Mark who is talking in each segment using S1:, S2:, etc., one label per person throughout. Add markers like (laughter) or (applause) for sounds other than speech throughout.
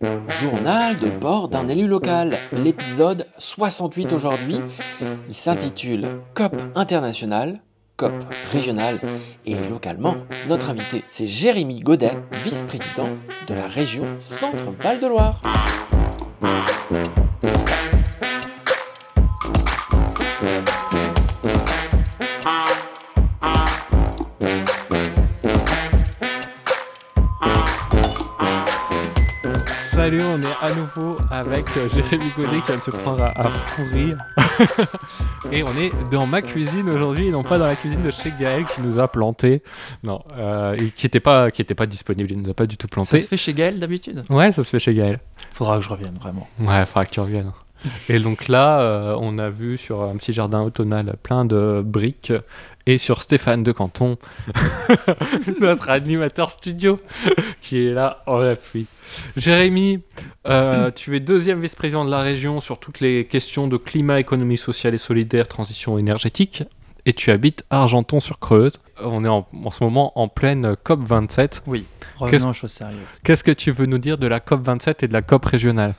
S1: Journal de bord d'un élu local, l'épisode 68 aujourd'hui. Il s'intitule COP international, COP régional et localement. Notre invité, c'est Jérémy Godet, vice-président de la région Centre-Val de Loire.
S2: Salut, on est à nouveau avec euh, Jérémy Godet qui vient de se prendre à, à fou rire. (laughs) et on est dans ma cuisine aujourd'hui et non pas dans la cuisine de chez Gaël qui nous a planté. Non, euh, et qui n'était pas, qui était pas disponible, il nous a pas du tout
S3: Ça
S2: planté.
S3: se fait chez Gaël d'habitude?
S2: Ouais, ça se fait chez Gaël.
S3: Faudra que je revienne vraiment.
S2: Ouais, faudra que tu reviennes. Et donc là, euh, on a vu sur un petit jardin automnal plein de briques et sur Stéphane de Canton, (laughs) notre animateur studio, (laughs) qui est là en appui. Jérémy, euh, tu es deuxième vice-président de la région sur toutes les questions de climat, économie sociale et solidaire, transition énergétique. Et tu habites Argenton-sur-Creuse. On est en, en ce moment en pleine COP27.
S3: Oui,
S2: Qu'est-ce-
S3: revenons aux choses sérieuses.
S2: Qu'est-ce que tu veux nous dire de la COP27 et de la COP régionale?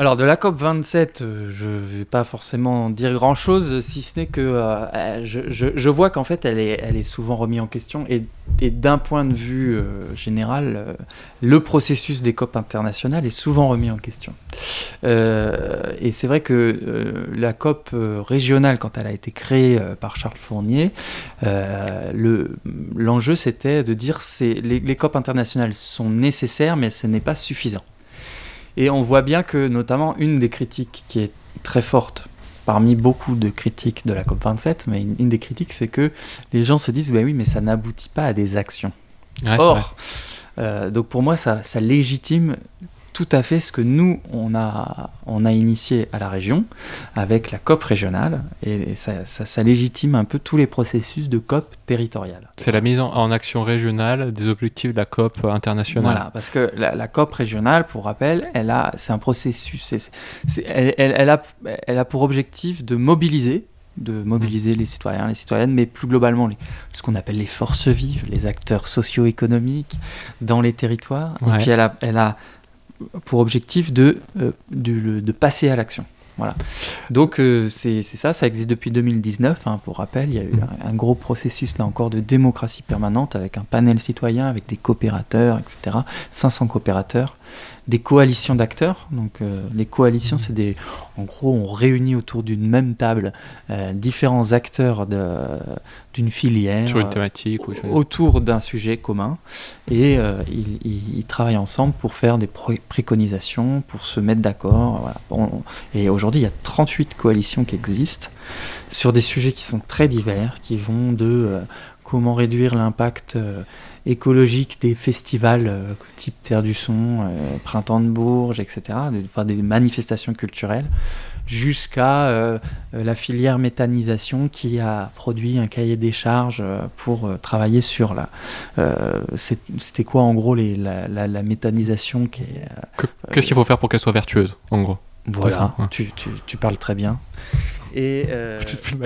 S3: Alors de la COP 27, euh, je vais pas forcément dire grand chose, si ce n'est que euh, euh, je, vois qu'en fait elle est, souvent remise en question et, d'un point de vue général, le processus des COP internationales est souvent remis en question. Et c'est vrai que la COP régionale, quand elle a été créée par Charles Fournier, le- l'enjeu c'était de dire les, les COP internationales sont nécessaires mais ce n'est pas suffisant. Et on voit bien que, notamment, une des critiques qui est très forte parmi beaucoup de critiques de la COP27, mais une, une des critiques, c'est que les gens se disent, bah oui, mais ça n'aboutit pas à des actions.
S2: Ouais.
S3: Or, euh, donc pour moi, ça, ça légitime tout à fait ce que nous, on a, on a initié à la région avec la COP régionale, et, et ça, ça- ça légitime un peu tous les processus de COP territoriale.
S2: C'est la mise en, en action régionale des objectifs de la COP internationale.
S3: Voilà, parce que la, la COP régionale, pour rappel, elle a, c'est un processus. elle, elle- elle a, elle a pour objectif de mobiliser, de mobiliser les citoyens, les citoyennes, mais plus globalement les, ce qu'on appelle les forces vives, les acteurs socio-économiques dans les territoires.
S2: Ouais.
S3: Et puis elle a, elle a pour objectif de, euh, de passer à l'action. Voilà. Donc euh, c'est ça, ça existe depuis 2019. hein, pour rappel, il y a eu
S2: Mhm.
S3: un, un gros processus là encore de démocratie permanente avec un panel citoyen, avec des coopérateurs, etc. 500 coopérateurs, des coalitions d'acteurs. Donc euh, les coalitions,
S2: Mhm.
S3: c'est des, en gros, on réunit autour d'une même table euh, différents acteurs de- d'une filière
S2: Sur une
S3: euh,
S2: thématique ou
S3: autour d'un sujet commun et ils, ils- ils travaillent ensemble pour faire des préconisations, pour se mettre d'accord. voilà. Bon, et aujourd'hui, il y a 38 coalitions qui existent sur des sujets qui sont très divers, qui vont de comment réduire l'impact écologique des festivals euh, type Terre du Son, euh, Printemps de Bourges, etc., des, enfin, des manifestations culturelles, jusqu'à euh, la filière méthanisation qui a produit un cahier des charges pour travailler sur la. C'était quoi en gros les, la, la- la méthanisation qui
S2: Qu'est-ce qu'il faut faire pour qu'elle soit vertueuse, en gros?
S3: Voilà,
S2: ça, ouais.
S3: tu, tu- tu parles très bien. Et euh, (laughs) (laughs)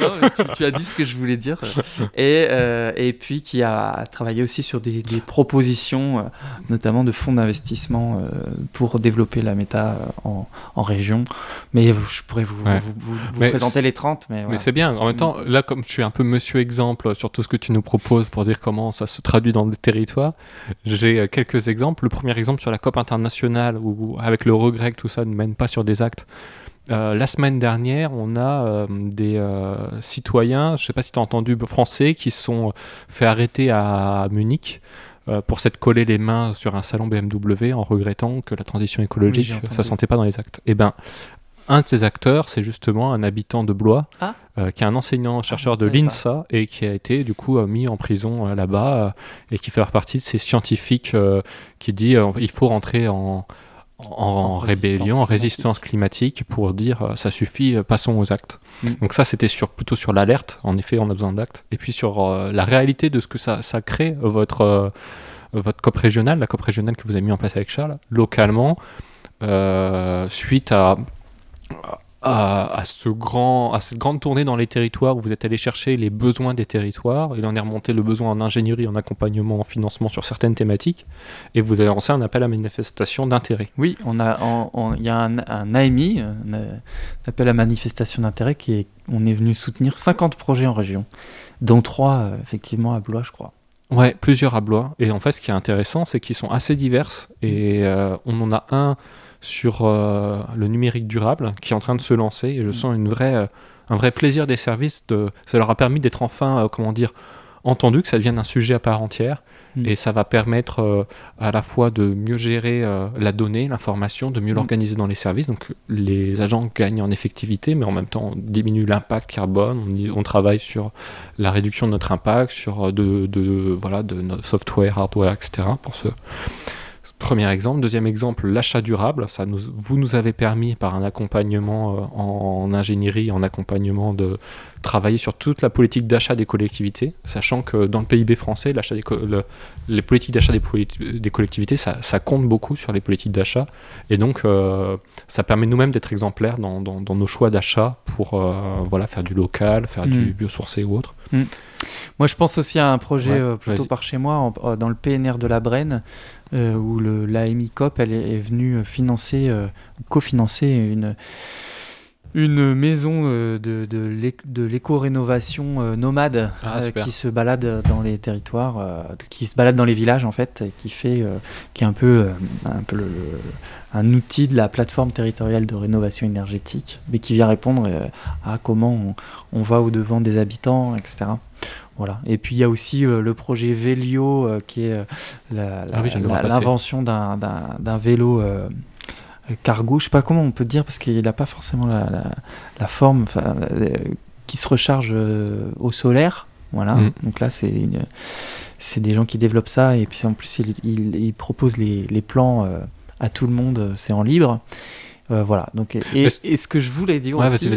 S3: non, mais tu, tu as dit ce que je voulais dire. Et, euh, et puis qui a travaillé aussi sur des, des propositions, euh, notamment de fonds d'investissement euh, pour développer la méta en, en région. Mais je pourrais vous,
S2: Ouais.
S3: vous, vous- vous
S2: Mais
S3: présenter les 30. Mais,
S2: c'est bien. En même temps, là, comme je suis un peu monsieur exemple sur tout ce que tu nous proposes pour dire comment ça se traduit dans des territoires, j'ai quelques exemples. Le premier exemple sur la COP internationale, où avec le regret que tout ça ne mène pas sur des actes. Euh, la semaine dernière, on a euh, des euh, citoyens, je ne sais pas si tu as entendu, français, qui sont fait arrêter à Munich pour s'être collé les mains sur un salon BMW en regrettant que la transition écologique,
S3: entendu.
S2: ça sentait pas dans les actes. Eh ben, un de ces acteurs, c'est justement un habitant de Blois,
S3: Ah.
S2: euh, qui est un enseignant-chercheur
S3: je
S2: de
S3: pas.
S2: l'INSA et qui a été du coup mis en prison euh, là-bas euh, et qui fait partie de ces scientifiques qui dit il faut rentrer en, en,
S3: En
S2: rébellion, en
S3: résistance
S2: climatique pour dire euh, ça suffit, euh, passons aux actes.
S3: Mm.
S2: Donc ça c'était sur, plutôt sur l'alerte, en effet on a besoin d'actes, et puis sur euh, la réalité de ce que ça, ça crée, votre, euh, votre COP régionale, la COP régionale que vous avez mis en place avec Charles, localement, euh, suite à, à, ce grand, à cette grande tournée dans les territoires où vous êtes allé chercher les besoins des territoires. Il en est remonté le besoin en ingénierie, en accompagnement, en financement sur certaines thématiques. Et vous avez lancé un appel à manifestation d'intérêt.
S3: Oui, on a, il y a un, un AMI, un, appel à manifestation d'intérêt, qui est, on est venu soutenir 50 projets en région, dont 3 euh, effectivement à Blois, je crois.
S2: Ouais, plusieurs à Blois. Et en fait, ce qui est intéressant, c'est qu'ils sont assez diverses. Et euh, on en a un sur euh, le numérique durable qui est en train de se lancer et je mm. sens une vraie, euh, un vrai plaisir des services. De, ça leur a permis d'être enfin, euh, comment dire, entendu, que ça devienne un sujet à part entière. Mm. Et ça va permettre à la fois de mieux gérer la donnée, l'information, de mieux mm. l'organiser dans les services. Donc les agents gagnent en effectivité, mais en même temps on diminue l'impact carbone. On, on, travaille sur la réduction de notre impact, sur de, de, voilà, de notre software, hardware, etc. pour ce Premier exemple. Deuxième exemple, l'achat durable. Ça nous, vous nous avez permis, par un accompagnement euh, en, ingénierie, en accompagnement, de travailler sur toute la politique d'achat des collectivités, sachant que dans le PIB français, des les politiques d'achat des, des, collectivités, ça, ça, compte beaucoup sur les politiques d'achat. Et donc, euh, ça permet nous-mêmes d'être exemplaires dans, dans, nos choix d'achat pour euh, voilà, faire du local, faire du mm. biosourcé ou autre. Mm.
S3: Moi, je pense aussi à un projet plutôt par chez moi, dans le PNR de la Brenne, où l'AMI COP elle est, venue financer, euh, cofinancer une, une maison euh, de, de l'éco-rénovation nomade ah, qui se balade dans les territoires, qui se balade dans les villages en fait, et qui fait, qui est un peu, un, peu un outil de la plateforme territoriale de rénovation énergétique, mais qui vient répondre à comment on, on va au devant des habitants, etc. Voilà. Et puis il y a aussi euh, le projet Vélio, euh, qui est euh, ah l'invention d'un vélo cargo. Je sais pas comment on peut dire parce qu'il n'a pas forcément la, forme qui se recharge au solaire. Voilà. Mm. Donc là, c'est c'est des gens qui développent ça et puis en plus ils, proposent les, les plans à tout le monde. C'est en libre. Euh, voilà. Donc, et, ce que je voulais dire aussi,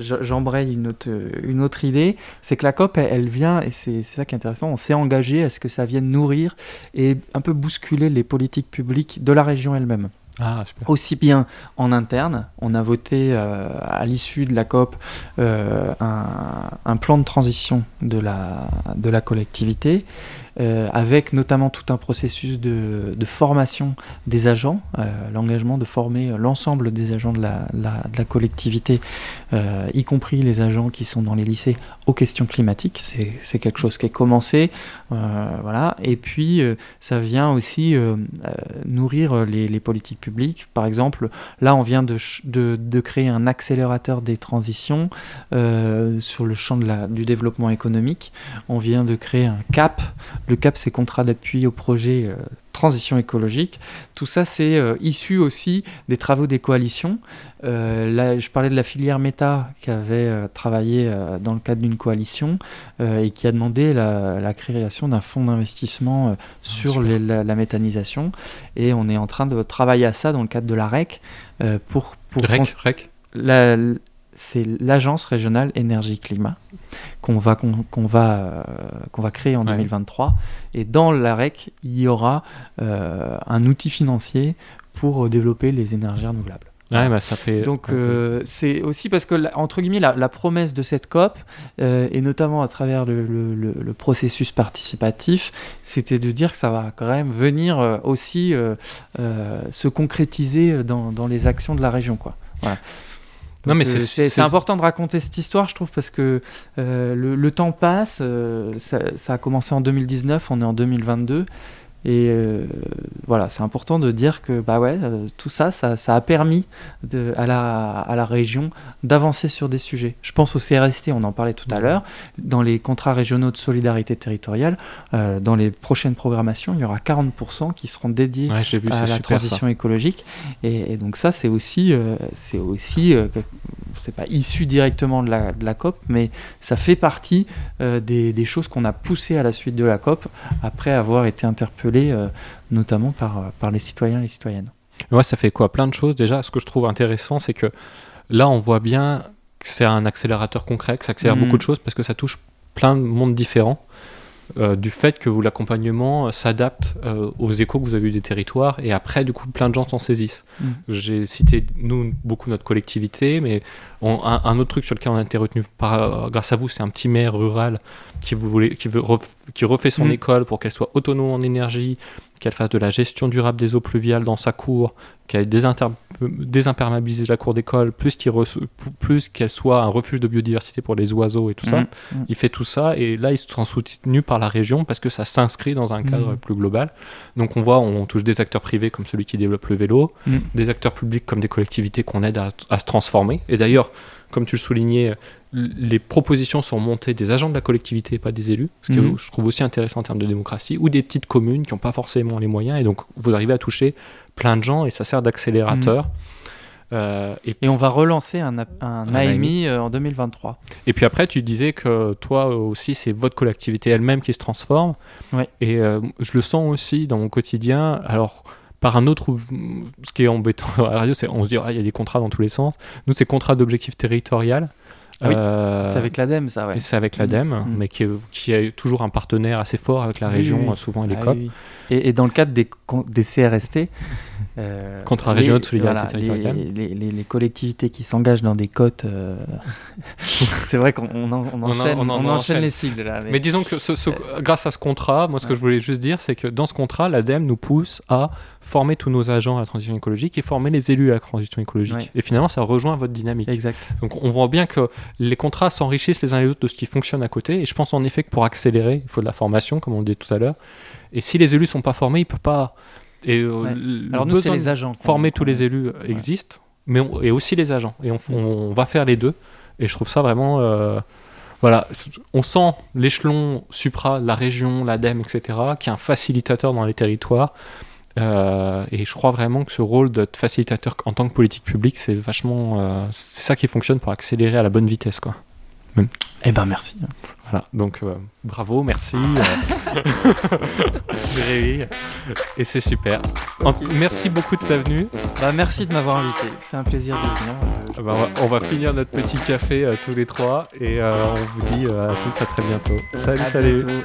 S3: j'embraye une autre, une autre idée, c'est que la COP, elle, vient, et c'est ça qui est intéressant, on s'est engagé à ce que ça vienne nourrir et un peu bousculer les politiques publiques de la région elle-même. Ah, Aussi bien en interne, on a voté euh, à l'issue de la COP euh, un, un, plan de transition de la, de la collectivité, euh, avec notamment tout un processus de, formation des agents, euh, l'engagement de former l'ensemble des agents de la, collectivité, euh, y compris les agents qui sont dans les lycées, aux questions climatiques. C'est quelque chose qui est commencé. voilà. Et puis, ça vient aussi nourrir les, politiques publiques. Par exemple, là, on vient de, créer un accélérateur des transitions sur le champ du développement économique. On vient de créer un CAP le CAP, c'est contrat d'appui au projet euh, transition écologique. Tout ça, c'est euh, issu aussi des travaux des coalitions. Euh, là, je parlais de la filière Meta qui avait travaillé dans le cadre d'une coalition et qui a demandé la, création d'un fonds d'investissement ah, sur la, méthanisation. Et on est en train de travailler à ça dans le cadre de la REC pour... pour
S2: REC, REC
S3: c'est l'agence régionale énergie-climat qu'on va, qu'on, va, euh, qu'on va créer en 2023. Et dans l'AREC, il y aura euh, un outil financier pour euh, développer les énergies renouvelables.
S2: bah ça fait...
S3: Donc c'est aussi parce que, entre guillemets, la, promesse de cette COP, et notamment à travers le, le, processus participatif, c'était de dire que ça va quand même venir aussi se concrétiser dans, dans, les actions de la région. Quoi. Voilà non, mais euh, c'est important de raconter cette histoire, je trouve, parce que euh, le, temps passe. Euh, ça, a commencé en 2019, on est en 2022. Et voilà, c'est important de dire que bah ouais, tout ça, ça, a permis de, à, la, à la région d'avancer sur des sujets. Je pense au CRST, on en parlait tout à l'heure. Dans les contrats régionaux de solidarité territoriale, dans les prochaines programmations, il y aura 40% qui seront dédiés à la transition écologique. Et, et, donc ça, c'est aussi, c'est aussi c'est pas issu directement de la, de la, COP, mais ça fait partie euh, des, des, choses qu'on a poussées à la suite de la COP, après avoir été interpellé euh, notamment par, par les citoyens et les citoyennes.
S2: Ouais, ça fait quoi? Plein de choses. Déjà, ce que je trouve intéressant, c'est que là, on voit bien que c'est un accélérateur concret, que ça accélère mmh. beaucoup de choses parce que ça touche plein de mondes différents. Euh, du fait que l'accompagnement s'adapte euh, aux échos que vous avez eu des territoires et après, du coup, plein de gens s'en saisissent.
S3: Mm.
S2: J'ai cité, nous, beaucoup notre collectivité, mais on- un, un autre truc sur lequel on a été retenu par, euh, grâce à vous, c'est un petit maire rural qui, veut qui refait son
S3: Mm.
S2: école pour qu'elle soit autonome en énergie, qu'elle fasse de la gestion durable des eaux pluviales dans sa cour, qu'elle désimperméabilise la cour d'école, plus qu'elle soit un refuge de biodiversité pour les oiseaux et tout ça.
S3: Mm, mm.
S2: Il fait tout ça et là, ils sont soutenus par la région parce que ça s'inscrit dans un cadre
S3: Mhm.
S2: plus global. Donc on voit, on touche des acteurs privés comme celui qui développe le vélo, des acteurs publics comme des collectivités qu'on aide à, à se transformer. Et d'ailleurs, comme tu le soulignais, les propositions sont montées des agents de la collectivité, pas des élus, ce que
S3: Mhm.
S2: je trouve aussi intéressant en termes de démocratie, ou des petites communes qui n'ont pas forcément les moyens. Et donc vous arrivez à toucher plein de gens et ça sert d'accélérateur. Euh, et
S3: Et on va relancer un Un AMI euh, en 2023.
S2: Et puis après, tu disais que toi aussi, c'est votre collectivité elle-même qui se transforme.
S3: Ouais.
S2: Et euh, je le sens aussi dans mon quotidien. Alors, par un autre, ce qui est embêtant à la radio, c'est on se dit, ah, il y a des contrats dans tous les sens. Nous, c'est contrat d'objectif territorial.
S3: Oui,
S2: Euh,
S3: C'est avec l'ADEME, ça, ouais.
S2: c'est avec l'ADEME,
S3: Mhm.
S2: mais qui, est- qui a toujours un partenaire assez fort avec la région,
S3: oui, oui.
S2: euh, souvent et les
S3: Ah
S2: COP.
S3: Et, et dans le cadre des, des CRST, euh,
S2: Contrats
S3: les-
S2: régionaux de solidarité
S3: voilà,
S2: territoriale.
S3: Les, les- les- les collectivités qui s'engagent dans des cotes, euh, (laughs) c'est vrai qu'on on en- on
S2: On en-
S3: enchaîne,
S2: on
S3: on
S2: en
S3: enchaîne
S2: enchaîne.
S3: les sigles là. mais-
S2: Mais disons que ce- ce- grâce à ce contrat, moi ce que
S3: Ouais.
S2: je voulais juste dire, c'est que dans ce contrat, l'ADEME nous pousse à former tous nos agents à la transition écologique et former les élus à la transition écologique.
S3: Ouais.
S2: Et finalement, ça rejoint votre dynamique.
S3: Exact.
S2: Donc on voit bien que les contrats s'enrichissent les uns les autres de ce qui fonctionne à côté. Et je pense en effet que pour accélérer, il faut de la formation, comme on le dit tout à l'heure. Et si les élus sont pas formés, ils peuvent pas. Et euh,
S3: Ouais. Alors nous, c'est les agents.
S2: Former tous les élus existe, mais on- et aussi les agents. Et on, f- on va faire les deux. Et je trouve ça vraiment. euh, voilà, on sent l'échelon supra, la région, l'ADEME, etc., qui est un facilitateur dans les territoires. Euh, et je crois vraiment que ce rôle de facilitateur en tant que politique publique, c'est vachement. euh, c'est ça qui fonctionne pour accélérer à la bonne vitesse, quoi.
S3: Eh ben merci.
S2: Voilà, donc euh, bravo, merci. euh, (laughs) et c'est super. En- merci beaucoup de ta venue.
S3: Bah, merci de m'avoir invité. C'est un plaisir de venir. Euh,
S2: Ah bah, on, va, on va finir notre petit café euh, tous les trois et euh, on vous dit euh, à tous à très bientôt. Salut,
S3: à
S2: salut.
S3: bientôt.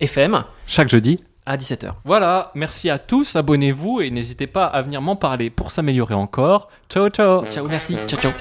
S1: FM
S2: chaque jeudi.
S1: à 17h.
S2: Voilà, merci à tous, abonnez-vous et n'hésitez pas à venir m'en parler pour s'améliorer encore. Ciao ciao
S1: Ciao, merci. Ciao, ciao.